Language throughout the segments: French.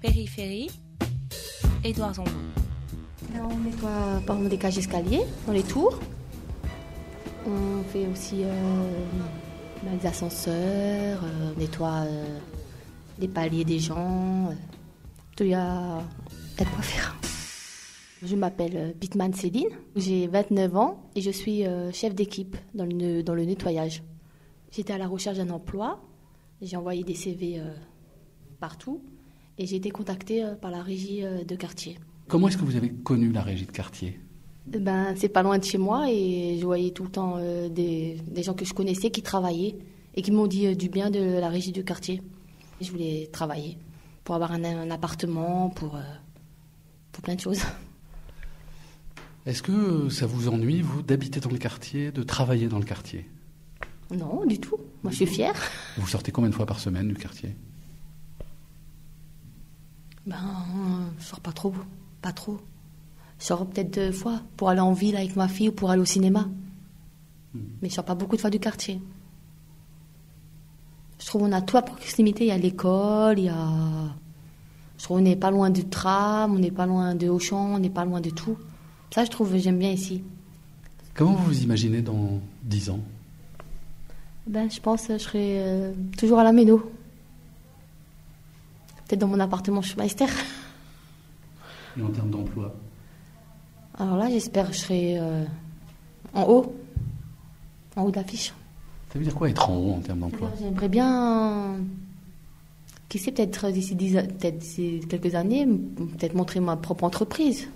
Périphérie, Édouard Zondo. on nettoie par des cages d'escalier dans les tours. On fait aussi euh, bah, les ascenseurs, euh, on nettoie euh, les paliers des gens. Tout y a de quoi faire. Je m'appelle Bitman Céline, j'ai 29 ans et je suis chef d'équipe dans le nettoyage. J'étais à la recherche d'un emploi, j'ai envoyé des CV partout et j'ai été contactée par la régie de quartier. Comment est-ce que vous avez connu la régie de quartier? Ben, C'est pas loin de chez moi et je voyais tout le temps euh, des, gens que je connaissais qui travaillaient et qui m'ont dit euh, du bien de la régie du quartier. Je voulais travailler pour avoir un, appartement, pour, euh, pour plein de choses. Est-ce que ça vous ennuie, vous, d'habiter dans le quartier, de travailler dans le quartier? Non, du tout. Moi, je suis fière. Vous sortez combien de fois par semaine du quartier? Ben, je sors pas trop. Pas trop. Je sors peut-être deux fois pour aller en ville avec ma fille ou pour aller au cinéma. Hmm. Mais je sors pas beaucoup de fois du quartier. Je trouve qu'on a tout à proximité. Il y a l'école, il y a. Je trouve qu'on n'est pas loin du tram, on n'est pas loin de Auchan, on n'est pas loin de tout. Ça, je trouve, j'aime bien ici. Comment vous vous imaginez dans dix ans? Ben, je pense que je serai euh, toujours à la Méno. Peut-être dans mon appartement chez Meister. Et en termes d'emploi Alors là, j'espère que je serai euh, en haut, en haut de l'affiche. Ça veut dire quoi être en haut en termes d'emploi? J'aimerais bien, qui sait, peut-être d'ici, peut quelques années, peut-être montrer ma propre entreprise.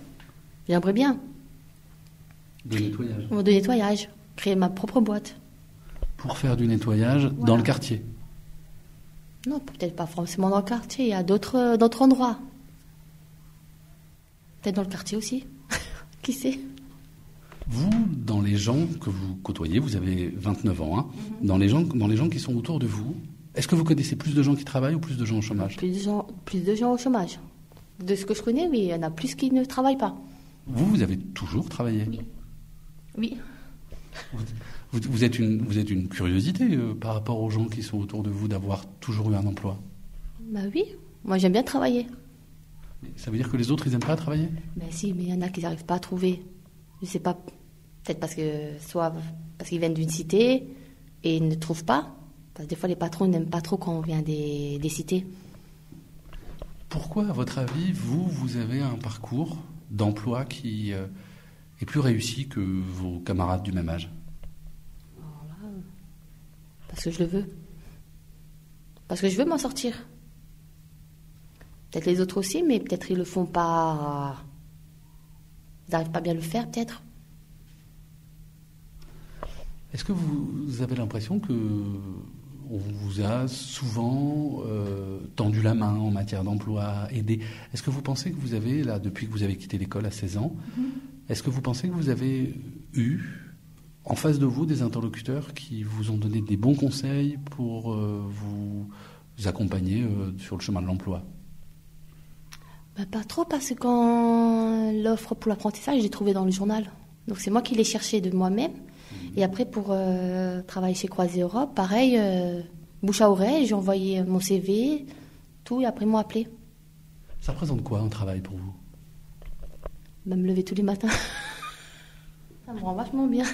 J'aimerais bien. De nettoyage De nettoyage. Créer ma propre boîte. Pour faire du nettoyage dans le quartier Non, peut-être pas forcément dans le quartier, il y a d'autres, d'autres endroits. Peut-être dans le quartier aussi. Qui sait? Vous, dans les gens que vous côtoyez, vous avez 29 ans, hein, mhm. dans, les gens, dans les gens qui sont autour de vous, est-ce que vous connaissez plus de gens qui travaillent ou plus de gens au chômage? Plus de, gens, plus de gens au chômage. De ce que je connais, oui, il y en a plus qui ne travaillent pas. Vous, vous avez toujours travaillé? Oui. Oui. Vous, êtes, une, vous êtes une curiosité euh, par rapport aux gens qui sont autour de vous d'avoir toujours eu un emploi Bah oui, moi j'aime bien travailler. Ça veut dire que les autres, ils n'aiment pas travailler? Ben si, mais il y en a qui n'arrivent pas à trouver. Je sais pas, peut-être parce que soit parce qu'ils viennent d'une cité et ils ne trouvent pas. Parce que des fois, les patrons n'aiment pas trop quand on vient des, des cités. Pourquoi, à votre avis, vous, vous avez un parcours d'emploi qui euh, est plus réussi que vos camarades du même âge? Parce que je le veux. Parce que je veux m'en sortir. Peut-être les autres aussi, mais peut-être ils le font pas. Ils n'arrivent pas bien à le faire, peut-être. Est-ce que vous avez l'impression que on vous a souvent euh, tendu la main en matière d'emploi, aidé? Est-ce que vous pensez que vous avez, là, depuis que vous avez quitté l'école à 16 ans, mm-hmm. est-ce que vous pensez que vous avez eu en face de vous des interlocuteurs qui vous ont donné des bons conseils pour euh, vous accompagner euh, sur le chemin de l'emploi? Bah, pas trop parce que l'offre pour l'apprentissage, j'ai trouvé dans le journal. Donc c'est moi qui l'ai cherché de moi-même. Mhm. Et après pour euh, travailler chez Croisé Europe, pareil, euh, bouche à oreille, j'ai envoyé mon CV, tout, et après ils m'ont appelé. Ça représente quoi un travail pour vous? Bah, Me lever tous les matins. Ça me rend vachement bien.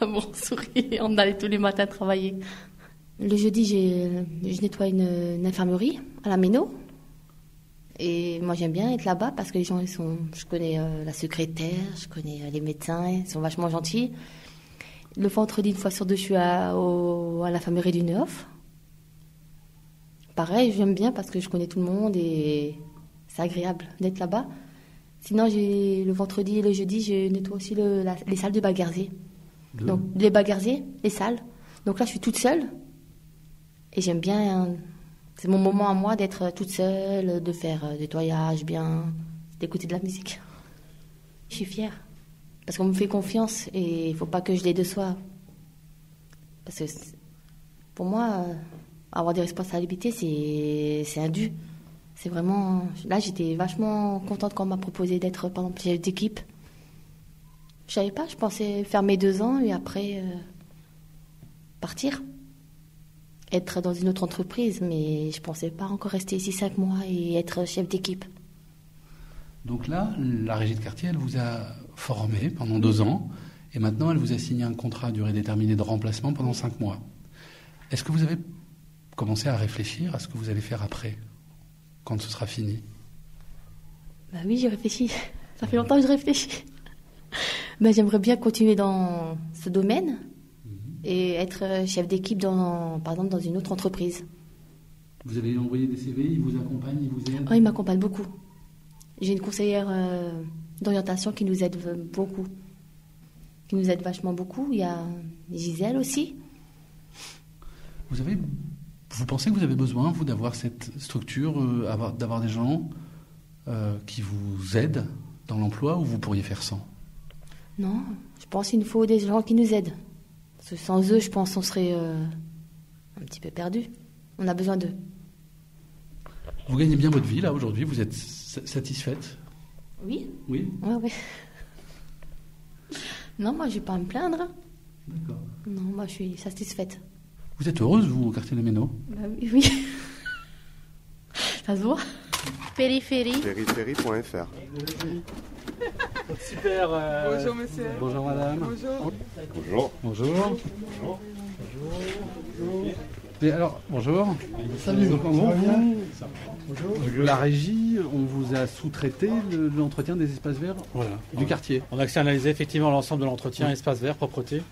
Me rend sourire d'aller tous les matins travailler. Le jeudi, je nettoie une, une infirmerie à la Méno. Et moi, j'aime bien être là-bas parce que les gens, ils sont. Je connais euh, la secrétaire, je connais euh, les médecins, ils sont vachement gentils. Le vendredi, une fois sur deux, je suis à, à la famerie du Neuf. Pareil, j'aime bien parce que je connais tout le monde et c'est agréable d'être là-bas. Sinon, le vendredi et le jeudi, je nettoie aussi les salles de bagarzier. Donc, les bagarziers, les salles. Donc là, je suis toute seule et j'aime bien c'est mon moment à moi d'être toute seule, de faire euh, nettoyage bien, d'écouter de la musique. Je suis fière. Parce qu'on me fait confiance et il ne faut pas que je de soi. Parce que pour moi, euh, avoir des responsabilités, c'est un dû. C'est vraiment. Là, j'étais vachement contente quand on m'a proposé d'être, par exemple, chef d'équipe. Je savais pas, je pensais faire mes deux ans et après euh, partir. être dans une autre entreprise, mais je pensais pas encore rester ici cinq mois et être chef d'équipe. Donc là, la régie de quartier, elle vous a formé pendant deux ans, et maintenant elle vous a signé un contrat à durée déterminée de remplacement pendant cinq mois. Est-ce que vous avez commencé à réfléchir à ce que vous allez faire après, quand ce sera fini? Bah oui, j'ai réfléchi. Ça fait longtemps que je réfléchis. Ben, j'aimerais bien continuer dans ce domaine et être chef d'équipe dans, par exemple, dans une autre entreprise. Vous avez envoyé des CV, ils vous accompagnent, ils vous aident? Oh, il m'accompagne beaucoup. J'ai une conseillère euh, d'orientation qui nous aide beaucoup. Qui nous aide vachement beaucoup. Il y a Gisèle aussi. Vous avez, vous pensez que vous avez besoin, vous, d'avoir cette structure, euh, avoir- d'avoir des gens euh, qui vous aident dans l'emploi, ou vous pourriez faire sans? Non, je pense qu'il nous faut des gens qui nous aident. Parce que sans eux, je pense qu'on serait euh, un petit peu perdu. On a besoin d'eux. Vous gagnez bien votre vie, là, aujourd'hui Vous êtes sa- satisfaite Oui Oui Ouais, ouais. Non, moi, je vais pas à me plaindre. D'accord. Non, moi, je suis satisfaite. Vous êtes heureuse, vous, au quartier des Ménots Bah oui, oui. Ça se voit Périphérie. Périphérie.fr. Super. Bonjour monsieur. Bonjour, madame. Bonjour. Bonjour. Bonjour. Mais alors, bonjour. Salut. Donc, en gros, vous, la régie, on vous a sous-traité le- l'entretien des espaces verts Voilà. du quartier. On a externalisé effectivement l'ensemble de l'entretien espace vert, propreté,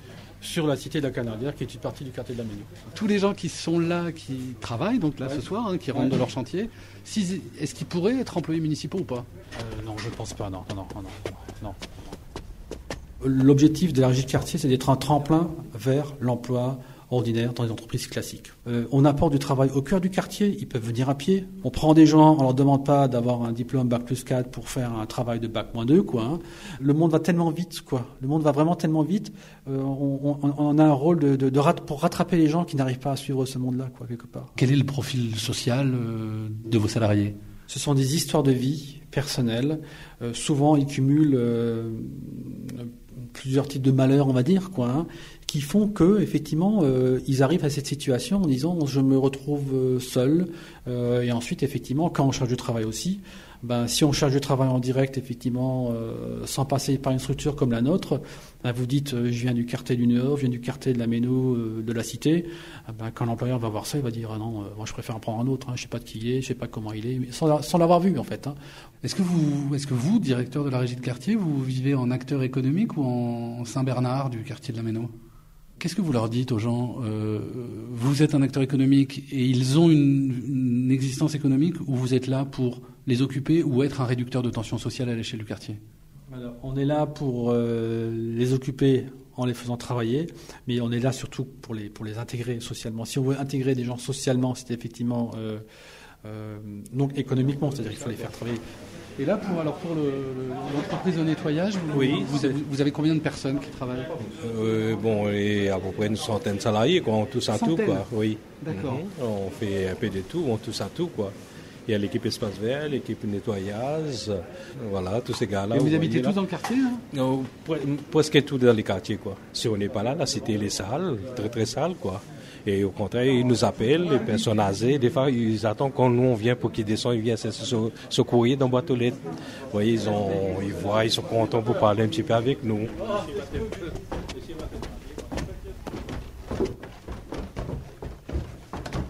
sur la cité de la Canardière, qui est une partie du quartier de la Méno. Tous les gens qui sont là, qui travaillent, donc là ce soir, hein, qui rentrent de leur chantier, est-ce qu'ils pourraient être employés municipaux ou pas Euh, non, je ne pense pas, non, non, non, non, non, non. L'objectif de la régie de quartier, c'est d'être un tremplin vers l'emploi ordinaire dans les entreprises classiques. Euh, on apporte du travail au cœur du quartier, ils peuvent venir à pied. On prend des gens, on leur demande pas d'avoir un diplôme bac plus 4 pour faire un travail de bac moins 2, quoi. hein. Le monde va tellement vite, quoi. Le monde va vraiment tellement vite. euh, on, on- on a un rôle de, de- de rat- pour rattraper les gens qui n'arrivent pas à suivre ce monde-là, quoi, quelque part. Quel est le profil social euh, de vos salariés? Ce sont des histoires de vie personnelles. Souvent, ils cumulent plusieurs types de malheurs, on va dire, quoi, hein, qui font que, effectivement, euh, ils arrivent à cette situation en disant je me retrouve euh, seul. Euh, et ensuite, effectivement, quand on cherche du travail aussi, ben, si on cherche du travail en direct, effectivement, sans passer par une structure comme la nôtre, ben, vous dites je viens du quartier du Nord, je viens du quartier de la Méno, de la Cité. Ah ben, quand l'employeur va voir ça, il va dire ah non, moi je préfère en prendre un autre. Hein, je sais pas de qui il est, je sais pas comment il est, mais sans, l'avoir vu en fait. Hein. Est-ce que vous, est-ce que vous, directeur de la régie de quartier, vous vivez en acteur économique ou en Saint-Bernard du quartier de la Méno? Qu'est-ce que vous leur dites aux gens euh, Vous êtes un acteur économique et ils ont une, existence économique ou vous êtes là pour les occuper ou être un réducteur de tension sociale à l'échelle du quartier? On est là pour euh, les occuper en les faisant travailler, mais on est là surtout pour les, pour les intégrer socialement. Si on veut intégrer des gens socialement, c'est effectivement euh, donc économiquement, c'est-à-dire qu'il faut les faire travailler. Et là, pour, alors pour le- le- l'entreprise de nettoyage, vous, Oui, vous, c'est- avez, vous avez combien de personnes qui travaillent? Euh, bon, et à peu près une centaine de salariés, quoi, on touche à tout, quoi. Oui. D'accord. Mhm. On fait un peu de tout, on touche à tout, quoi. Il y a l'équipe espace vert, l'équipe nettoyage, voilà, tous ces gars-là. Et vous habitez tous dans le quartier hein? Non, presque tout dans les quartiers, quoi. Si on n'est pas là, la cité, elle est sale, très très sale, quoi. Et au contraire, ils nous appellent, les personnes âgées, des fois, ils attendent quand nous on vient pour qu'ils descendent, ils viennent se se- secourir dans boîte aux lettres. Vous voyez, ils, ont, voient, ils sont contents pour parler un petit peu avec nous.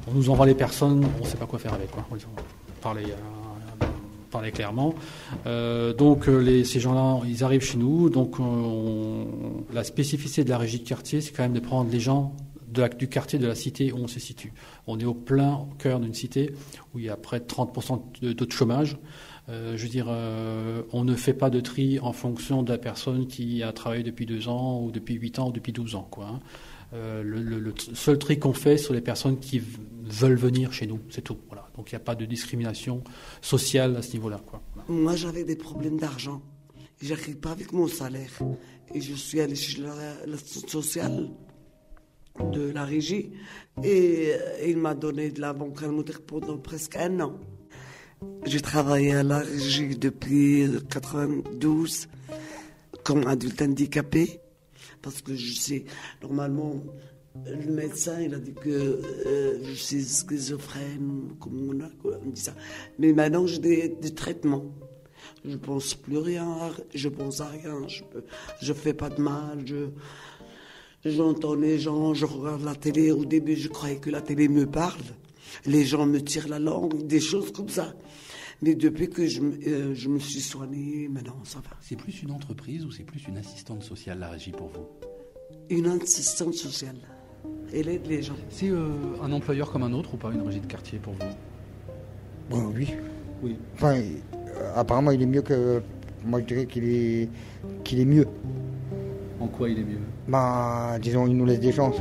On nous envoie les personnes, on ne sait pas quoi faire avec. On parler, euh, parler clairement. Euh, donc euh, les, ces gens-là, ils arrivent chez nous. Donc on- la spécificité de la régie de quartier, c'est quand même de prendre les gens la- du quartier, de la cité où on se situe. On est au plein cœur d'une cité où il y a près de 30% de taux de chômage. Euh, je veux dire, euh, on ne fait pas de tri en fonction de la personne qui a travaillé depuis deux ans ou depuis huit ans ou depuis 12 ans. Quoi, hein. Euh, le, seul tri qu'on fait sur les personnes qui veulent venir chez nous, c'est tout. Voilà. Donc il n'y a pas de discrimination sociale à ce niveau-là. Moi, j'avais des problèmes d'argent. J'arrive pas avec mon salaire. Et je suis allé chez la, l'assistante sociale de la régie. Et euh, il m'a donné de la banque alimentaire pendant presque un an. J'ai travaillé à la régie depuis 92 comme adulte handicapé. Parce que je sais, normalement, le médecin, il a dit que euh, je suis schizophrène, comme on, a, on dit ça. Mais maintenant, j'ai des, des, traitements. Je pense plus rien, je pense à rien, je, je fais pas de mal, je, j'entends les gens, je regarde la télé. Au début, je croyais que la télé me parle. Les gens me tirent la langue, des choses comme ça. Mais depuis que je, euh, je me suis soignée, maintenant, ça va. C'est plus une entreprise ou c'est plus une assistante sociale, la régie, pour vous? Une assistante sociale. Elle aide les gens. C'est euh, un employeur comme un autre ou pas une régie de quartier pour vous? Bon, Oui. Oui. Enfin, euh, apparemment, il est mieux que. Moi, je dirais qu'il est, qu'il est mieux. En quoi il est mieux? Ben, disons, il nous laisse des chances.